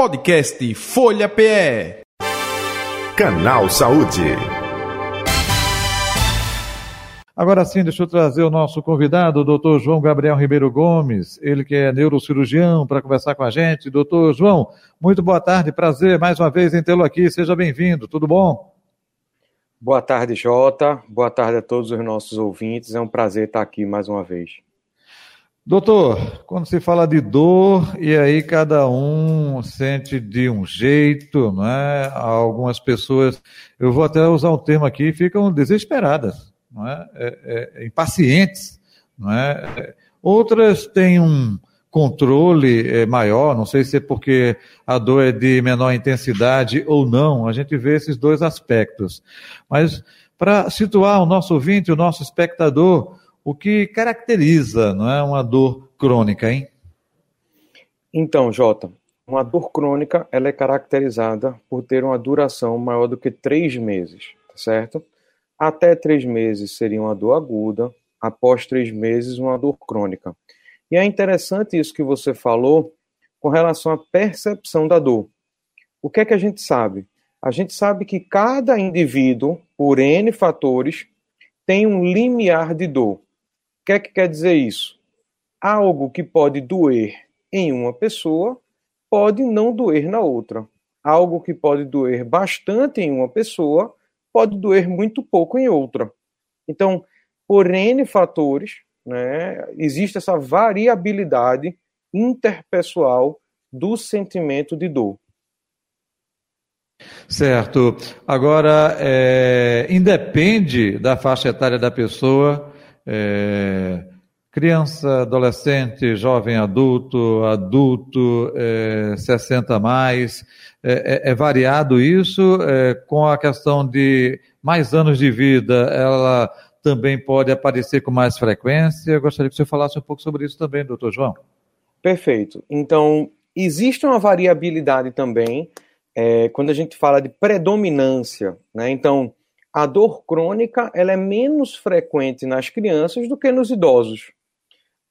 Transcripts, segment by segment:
Podcast Folha PE. Canal Saúde. Agora sim, deixa eu trazer o nosso convidado, o doutor João Gabriel Ribeiro Gomes, ele que é neurocirurgião, para conversar com a gente. Doutor João, muito boa tarde, prazer mais uma vez em tê-lo aqui, seja bem-vindo, tudo bom? Boa tarde, Jota, boa tarde a todos os nossos ouvintes, é um prazer estar aqui mais uma vez. Doutor, quando se fala de dor, e aí cada um sente de um jeito, não é? Algumas pessoas, eu vou até usar um termo aqui, ficam desesperadas, não é? é, é impacientes, não é? Outras têm um controle é, maior, não sei se é porque a dor é de menor intensidade ou não, a gente vê esses dois aspectos. Mas para situar o nosso ouvinte, o nosso espectador, o que caracteriza não é, uma dor crônica, hein? Então, Jota, uma dor crônica ela é caracterizada por ter uma duração maior do que três meses, tá certo? Até três meses seria uma dor aguda, após três meses, uma dor crônica. E é interessante isso que você falou com relação à percepção da dor. O que é que a gente sabe? A gente sabe que cada indivíduo, por N fatores, tem um limiar de dor que é que quer dizer isso? Algo que pode doer em uma pessoa pode não doer na outra. Algo que pode doer bastante em uma pessoa pode doer muito pouco em outra. Então, por N fatores, né, existe essa variabilidade interpessoal do sentimento de dor. Certo. Agora, é, independe da faixa etária da pessoa, é, criança, adolescente, jovem adulto, adulto, é, 60 a mais, é, é, é, variado isso, é, com a questão de mais anos de vida, ela também pode aparecer com mais frequência. Eu gostaria que você falasse um pouco sobre isso também, doutor João. Perfeito. Então, existe uma variabilidade também é, quando a gente fala de predominância, né? Então, a dor crônica ela é menos frequente nas crianças do que nos idosos.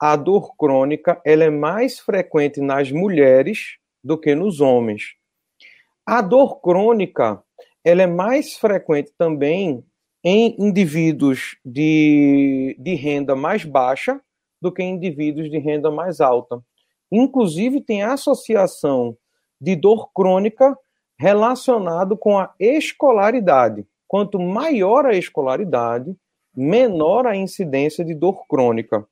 A dor crônica ela é mais frequente nas mulheres do que nos homens. A dor crônica ela é mais frequente também em indivíduos de, de renda mais baixa do que em indivíduos de renda mais alta. Inclusive, tem associação de dor crônica relacionado com a escolaridade. Quanto maior a escolaridade, menor a incidência de dor crônica.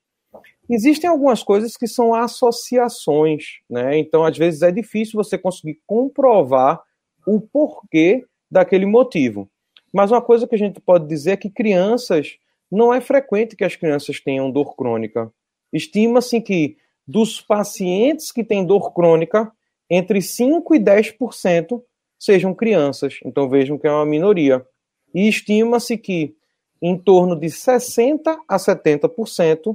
Existem algumas coisas que são associações, né? Então, às vezes, é difícil você conseguir comprovar o porquê daquele motivo. Mas uma coisa que a gente pode dizer é que crianças, não é frequente que as crianças tenham dor crônica. Estima-se que dos pacientes que têm dor crônica, entre 5 e 10% sejam crianças. Então vejam que é uma minoria e estima-se que em torno de 60 a 70%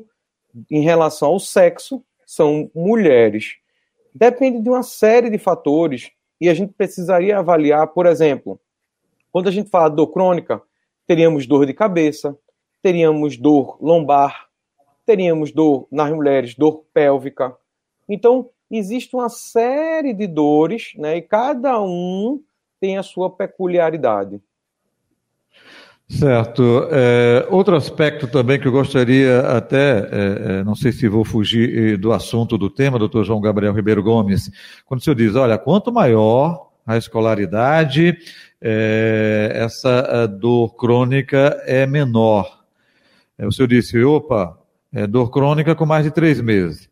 em relação ao sexo são mulheres. Depende de uma série de fatores e a gente precisaria avaliar, por exemplo, quando a gente fala dor crônica, teríamos dor de cabeça, teríamos dor lombar, teríamos dor nas mulheres, dor pélvica. Então, existe uma série de dores, né, e cada um tem a sua peculiaridade. Certo. É, outro aspecto também que eu gostaria até, é, é, não sei se vou fugir do assunto do tema, doutor João Gabriel Ribeiro Gomes, quando o senhor diz, olha, quanto maior a escolaridade, é, essa dor crônica é menor. É, o senhor disse, opa, é dor crônica com mais de três meses.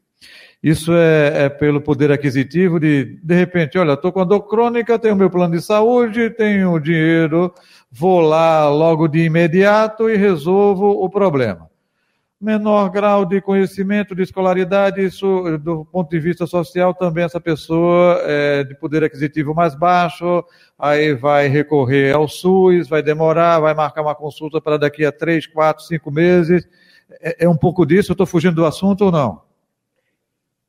Isso é, é, pelo poder aquisitivo de, de repente, olha, estou com a dor crônica, tenho meu plano de saúde, tenho dinheiro, vou lá logo de imediato e resolvo o problema. Menor grau de conhecimento, de escolaridade, isso, do ponto de vista social, também essa pessoa é de poder aquisitivo mais baixo, aí vai recorrer ao SUS, vai demorar, vai marcar uma consulta para daqui a três, quatro, cinco meses. É, é um pouco disso, eu estou fugindo do assunto ou não?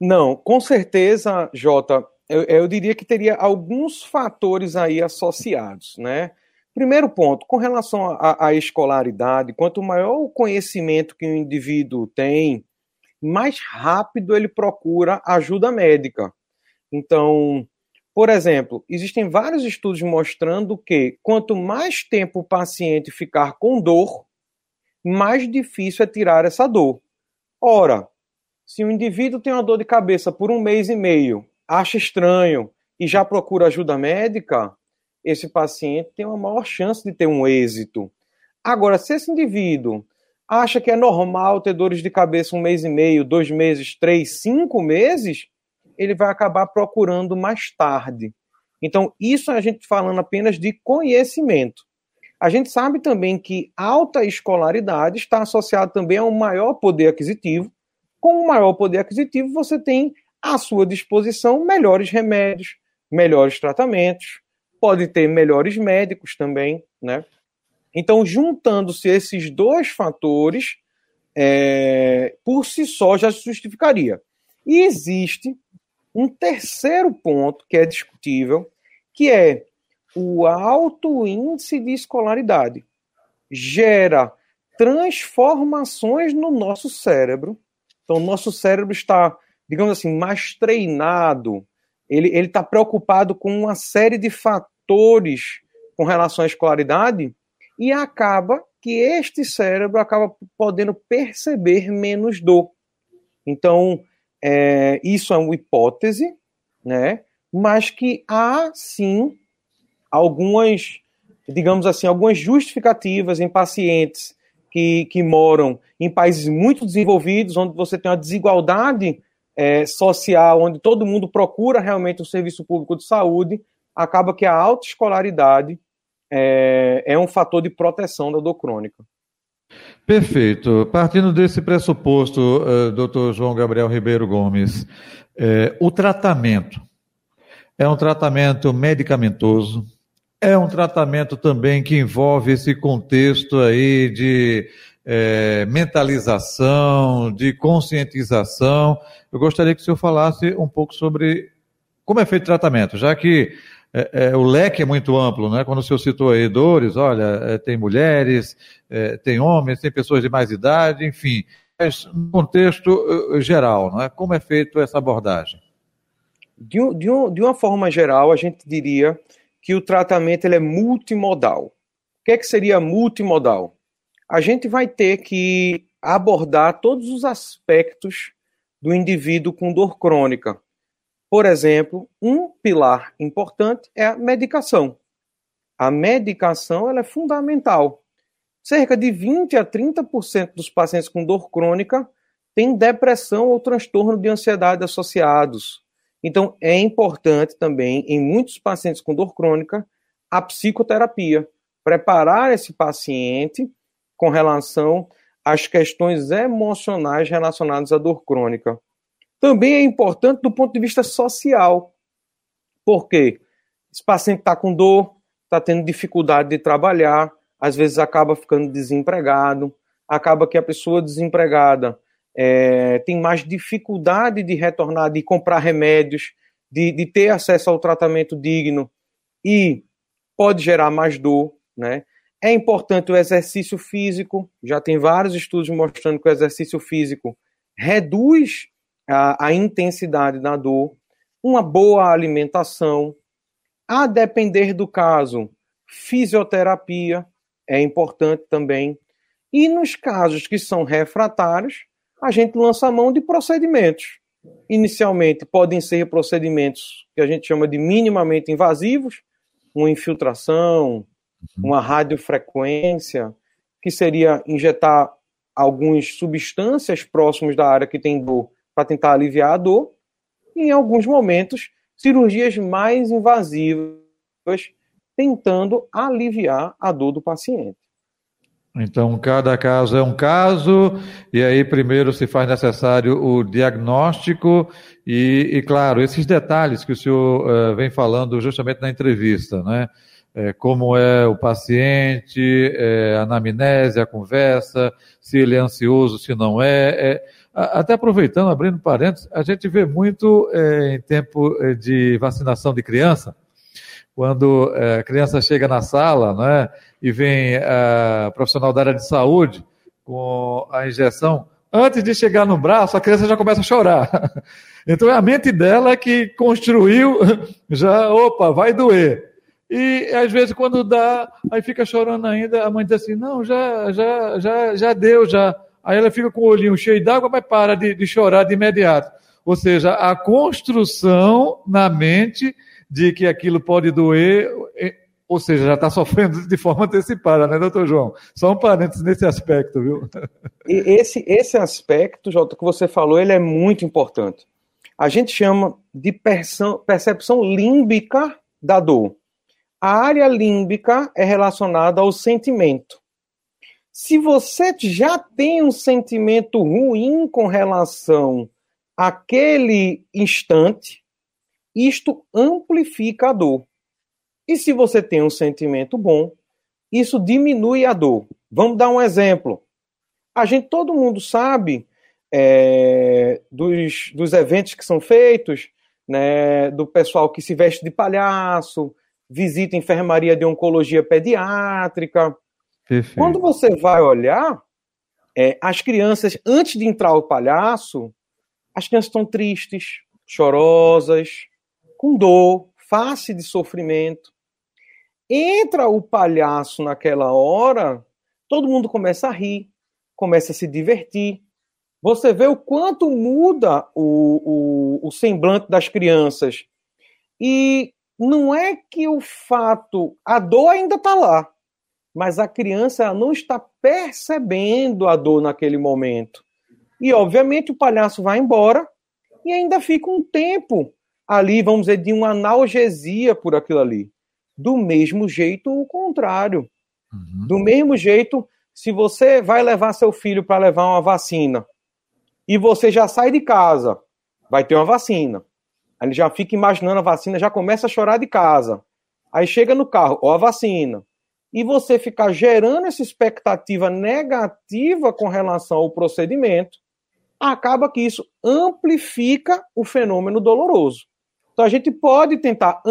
Não, com certeza, Jota, eu, eu, diria que teria alguns fatores aí associados, né? Primeiro ponto, com relação à escolaridade, quanto maior o conhecimento que o indivíduo tem, mais rápido ele procura ajuda médica. Então, Por exemplo, existem vários estudos mostrando que quanto mais tempo o paciente ficar com dor, mais difícil é tirar essa dor. Ora, se o indivíduo tem uma dor de cabeça por um mês e meio, acha estranho e já procura ajuda médica, esse paciente tem uma maior chance de ter um êxito. Agora, se esse indivíduo acha que é normal ter dores de cabeça um mês e meio, dois meses, três, cinco meses, ele vai acabar procurando mais tarde. Então, isso a gente falando apenas de conhecimento. A gente sabe também que alta escolaridade está associada também a um maior poder aquisitivo. Com um maior poder aquisitivo, você tem à sua disposição melhores remédios, melhores tratamentos, pode ter melhores médicos também, né? Então, juntando-se esses dois fatores, é, por si só já se justificaria. E existe um terceiro ponto que é discutível, que é o alto índice de escolaridade. Gera transformações no nosso cérebro. Então, o nosso cérebro está, digamos assim, mais treinado. Ele está preocupado com uma série de fatores com relação à escolaridade e acaba que este cérebro acaba podendo perceber menos dor. Então, é, isso é uma hipótese, né? Mas que há sim algumas, digamos assim, algumas justificativas em pacientes que, que moram em países muito desenvolvidos, onde você tem uma desigualdade é, social, onde todo mundo procura realmente um serviço público de saúde, acaba que a alta escolaridade é, é um fator de proteção da dor crônica. Perfeito. Partindo desse pressuposto, uh, doutor João Gabriel Ribeiro Gomes, uh, o tratamento é um tratamento medicamentoso, é um tratamento também que envolve esse contexto aí de é, mentalização, de conscientização. Eu gostaria que o senhor falasse um pouco sobre como é feito o tratamento, já que é, é, o leque é muito amplo, né? Quando o senhor citou aí dores, olha, é, tem mulheres, é, tem homens, tem pessoas de mais idade, enfim, mas no contexto uh, geral, não é? Como é feito essa abordagem? De, de, de, uma forma geral, a gente diria que o tratamento ele é multimodal. O que, é que seria multimodal? A gente vai ter que abordar todos os aspectos do indivíduo com dor crônica, por exemplo, um pilar importante é a medicação. A medicação ela é fundamental. Cerca de 20 a 30% dos pacientes com dor crônica têm depressão ou transtorno de ansiedade associados. Então, é importante também, em muitos pacientes com dor crônica, a psicoterapia. Preparar esse paciente com relação às questões emocionais relacionadas à dor crônica. Também é importante do ponto de vista social. Por quê? Esse paciente está com dor, está tendo dificuldade de trabalhar, às vezes acaba ficando desempregado, acaba que a pessoa desempregada é, tem mais dificuldade de retornar, de comprar remédios, de, de ter acesso ao tratamento digno e pode gerar mais dor, né? É importante o exercício físico, já tem vários estudos mostrando que o exercício físico reduz a, a intensidade da dor, uma boa alimentação, a depender do caso, fisioterapia é importante também. E nos casos que são refratários, a gente lança a mão de procedimentos. Inicialmente, podem ser procedimentos que a gente chama de minimamente invasivos, uma infiltração, uhum. uma radiofrequência, que seria injetar algumas substâncias próximas da área que tem dor para tentar aliviar a dor, e em alguns momentos, cirurgias mais invasivas, tentando aliviar a dor do paciente. Então, cada caso é um caso, e aí primeiro se faz necessário o diagnóstico, e, e claro, esses detalhes que o senhor uh, vem falando justamente na entrevista, né? É, como é o paciente, é, a anamnese, a conversa, se ele é ansioso, se não é, é até aproveitando, abrindo parênteses, a gente vê muito é, em tempo é, de vacinação de criança, quando é, a criança chega na sala né, e vem a profissional da área de saúde com a injeção, Antes de chegar no braço, a criança já começa a chorar. Então é a mente dela que construiu, já, opa, vai doer. E às vezes quando dá, aí fica chorando ainda, a mãe diz assim, não, já, já, já, já deu, já. Aí ela fica com o olhinho cheio d'água, mas para de, de chorar de imediato. Ou seja, a construção na mente de que aquilo pode doer, ou seja, já está sofrendo de forma antecipada, né, doutor João? Só um parênteses nesse aspecto, viu? Esse, esse aspecto, Jota, que você falou, ele é muito importante. A gente chama de percepção límbica da dor. A área límbica é relacionada ao sentimento. Se você já tem um sentimento ruim com relação àquele instante, isto amplifica a dor. E se você tem um sentimento bom, isso diminui a dor. Vamos dar um exemplo. A gente, todo mundo sabe é, dos, dos eventos que são feitos, né, do pessoal que se veste de palhaço, visita enfermaria de oncologia pediátrica. Perfeito. Quando você vai olhar, é, as crianças, antes de entrar o palhaço, as crianças estão tristes, chorosas, com dor, face de sofrimento. Entra o palhaço naquela hora, todo mundo começa a rir, começa a se divertir. Você vê o quanto muda o, o, o semblante das crianças. E não é que o fato, a dor ainda está lá, mas a criança não está percebendo a dor naquele momento. E, obviamente, o palhaço vai embora e ainda fica um tempo ali, vamos dizer, de uma analgesia por aquilo ali. Do mesmo jeito, o contrário. Uhum. Do mesmo jeito, se você vai levar seu filho para levar uma vacina e você já sai de casa, vai ter uma vacina. Aí ele já fica imaginando a vacina, já começa a chorar de casa. Aí chega no carro, ó a vacina. E você ficar gerando essa expectativa negativa com relação ao procedimento, acaba que isso amplifica o fenômeno doloroso. Então a gente pode tentar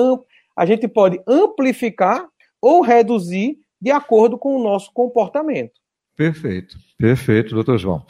a gente pode amplificar ou reduzir de acordo com o nosso comportamento. Perfeito, perfeito, doutor João.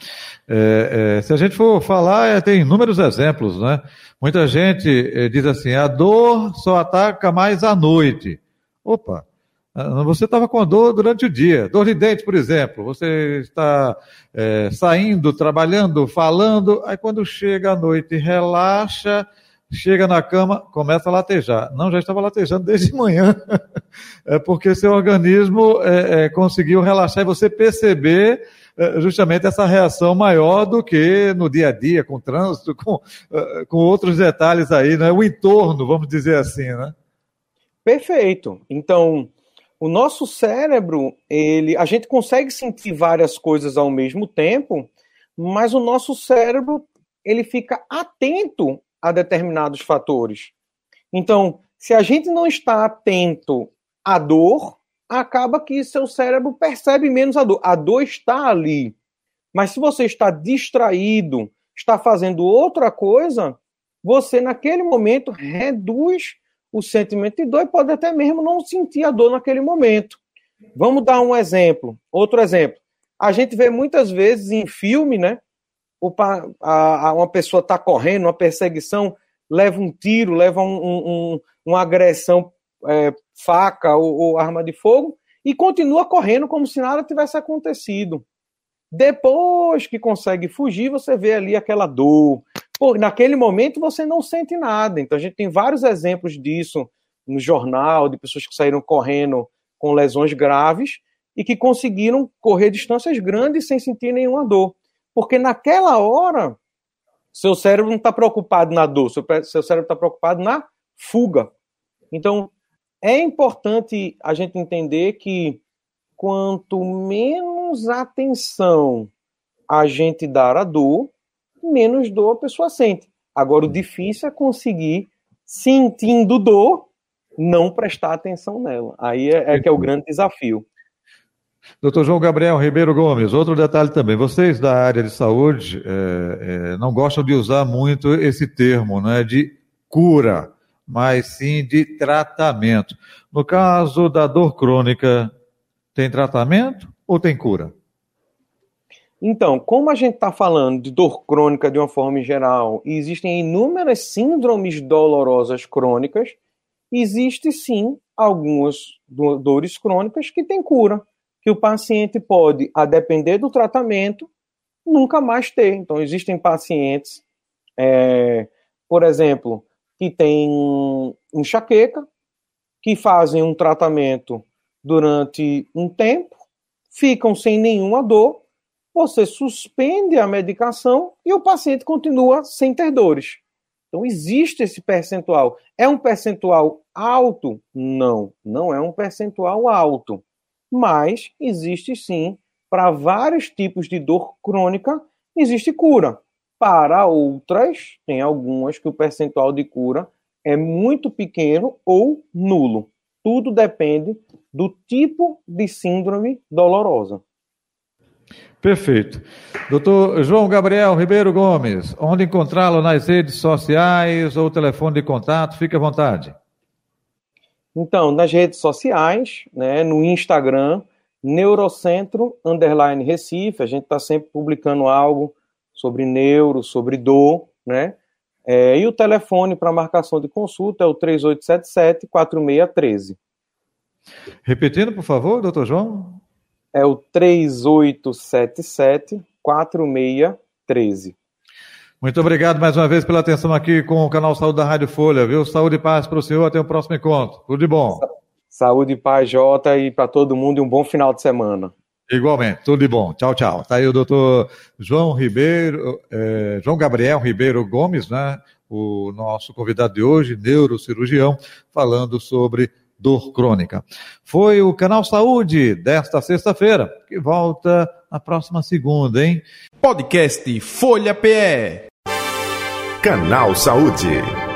É, é, se a gente for falar, é, tem inúmeros exemplos, né? Muita gente é, diz assim: a dor só ataca mais à noite. Opa, ah, você estava com a dor durante o dia, dor de dente, por exemplo. Você está é, saindo, trabalhando, falando, aí quando chega à noite, relaxa chega na cama, começa a latejar. Não, já estava latejando desde manhã. é porque seu organismo é, é, conseguiu relaxar e você perceber é, justamente essa reação maior do que no dia a dia, com trânsito, com, é, com outros detalhes aí, né? O entorno, vamos dizer assim, né? Perfeito. Então, o nosso cérebro, ele, a gente consegue sentir várias coisas ao mesmo tempo, mas o nosso cérebro ele fica atento a determinados fatores. Então, se a gente não está atento à dor, acaba que seu cérebro percebe menos a dor. A dor está ali. Mas se você está distraído, está fazendo outra coisa, você naquele momento reduz o sentimento de dor e pode até mesmo não sentir a dor naquele momento. Vamos dar um exemplo. Outro exemplo. A gente vê muitas vezes em filme, né? Uma pessoa está correndo, uma perseguição, leva um tiro, leva um, um, uma agressão, é, faca ou, ou, arma de fogo, e continua correndo como se nada tivesse acontecido. Depois que consegue fugir, você vê ali aquela dor. Pô, naquele momento você não sente nada. Então a gente tem vários exemplos disso no jornal, de pessoas que saíram correndo com lesões graves e que conseguiram correr distâncias grandes sem sentir nenhuma dor. Porque naquela hora, seu cérebro não está preocupado na dor, seu, seu cérebro está preocupado na fuga. Então, é importante a gente entender que quanto menos atenção a gente dar à dor, menos dor a pessoa sente. Agora, o difícil é conseguir, sentindo dor, não prestar atenção nela. Aí é, é que é o grande desafio. Doutor João Gabriel Ribeiro Gomes, outro detalhe também. Vocês da área de saúde é, é, não gostam de usar muito esse termo né, de cura, mas sim de tratamento. No caso da dor crônica, tem tratamento ou tem cura? Então, como a gente está falando de dor crônica de uma forma geral, e existem inúmeras síndromes dolorosas crônicas, existe sim algumas dores crônicas que têm cura, que o paciente pode, a depender do tratamento, nunca mais ter. Então, existem pacientes, é, por exemplo, que têm enxaqueca, que fazem um tratamento durante um tempo, ficam sem nenhuma dor, você suspende a medicação e o paciente continua sem ter dores. Então, existe esse percentual. É um percentual alto? Não, não é um percentual alto. Mas existe sim, para vários tipos de dor crônica, existe cura. Para outras, tem algumas que o percentual de cura é muito pequeno ou nulo. Tudo depende do tipo de síndrome dolorosa. Perfeito. Doutor João Gabriel Ribeiro Gomes, onde encontrá-lo nas redes sociais ou telefone de contato? Fique à vontade. Então, nas redes sociais, né, no Instagram, Neurocentro Underline Recife, a gente está sempre publicando algo sobre neuro, sobre dor, né? É, e o telefone para marcação de consulta é o 3877-4613. Repetindo, por favor, doutor João é o 3877 4613. Muito obrigado mais uma vez pela atenção aqui com o canal Saúde da Rádio Folha, viu? Saúde e paz para o senhor, até o próximo encontro. Tudo de bom. Saúde e paz, Jota, e para todo mundo e um bom final de semana. Igualmente, tudo de bom. Tchau, tchau. Tá aí o doutor João Ribeiro, é, João Gabriel Ribeiro Gomes, né? O nosso convidado de hoje, neurocirurgião, falando sobre dor crônica. Foi o Canal Saúde desta sexta-feira, que volta na próxima segunda, hein? Podcast Folha PE. Canal Saúde.